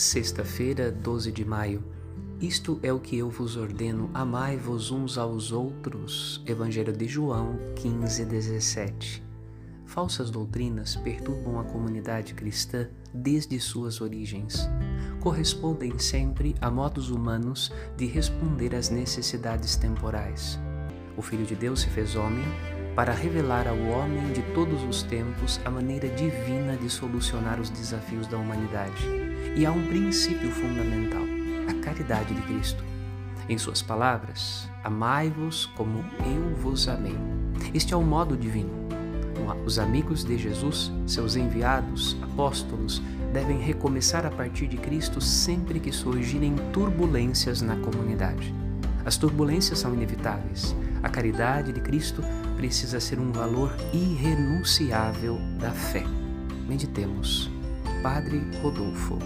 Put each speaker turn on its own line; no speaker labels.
Sexta-feira, 12 de maio. Isto é o que eu vos ordeno: amai-vos uns aos outros. Evangelho de João 15, 17. Falsas doutrinas perturbam a comunidade cristã desde suas origens. Correspondem sempre a modos humanos de responder às necessidades temporais. O Filho de Deus se fez homem para revelar ao homem de todos os tempos a maneira divina de solucionar os desafios da humanidade. E há um princípio fundamental: a caridade de Cristo. Em suas palavras, amai-vos como eu vos amei. Este é o modo divino. Os amigos de Jesus, seus enviados, apóstolos, devem recomeçar a partir de Cristo sempre que surgirem turbulências na comunidade. As turbulências são inevitáveis. A caridade de Cristo precisa ser um valor irrenunciável da fé. Meditemos. Padre Rodolfo.